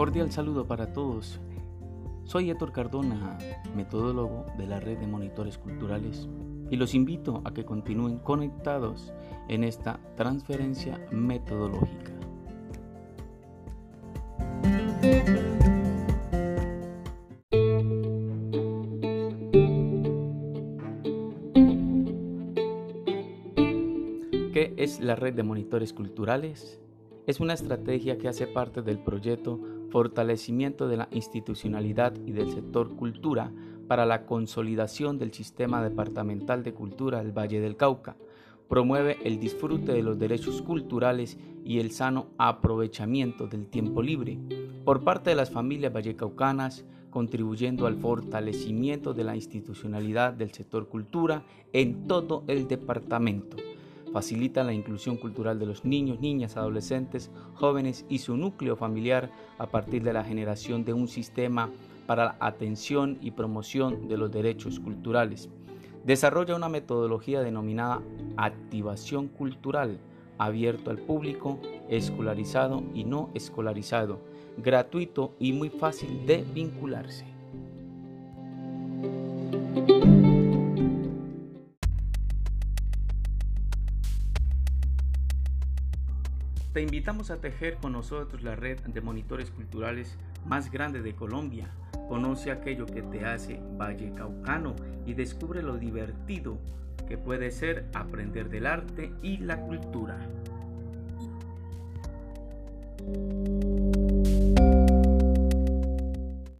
Cordial saludo para todos. Soy Héctor Cardona, metodólogo de la red de monitores culturales, y los invito a que continúen conectados en esta transferencia metodológica. ¿Qué es la red de monitores culturales? Es una estrategia que hace parte del proyecto Fortalecimiento de la institucionalidad y del sector cultura para la consolidación del sistema departamental de cultura del Valle del Cauca. Promueve el disfrute de los derechos culturales y el sano aprovechamiento del tiempo libre por parte de las familias vallecaucanas, contribuyendo al fortalecimiento de la institucionalidad del sector cultura en todo el departamento facilita la inclusión cultural de los niños, niñas, adolescentes, jóvenes y su núcleo familiar a partir de la generación de un sistema para la atención y promoción de los derechos culturales. Desarrolla una metodología denominada activación cultural, abierto al público, escolarizado y no escolarizado, gratuito y muy fácil de vincularse. Te invitamos a tejer con nosotros la red de monitores culturales más grande de Colombia. Conoce aquello que te hace Valle Caucano y descubre lo divertido que puede ser aprender del arte y la cultura.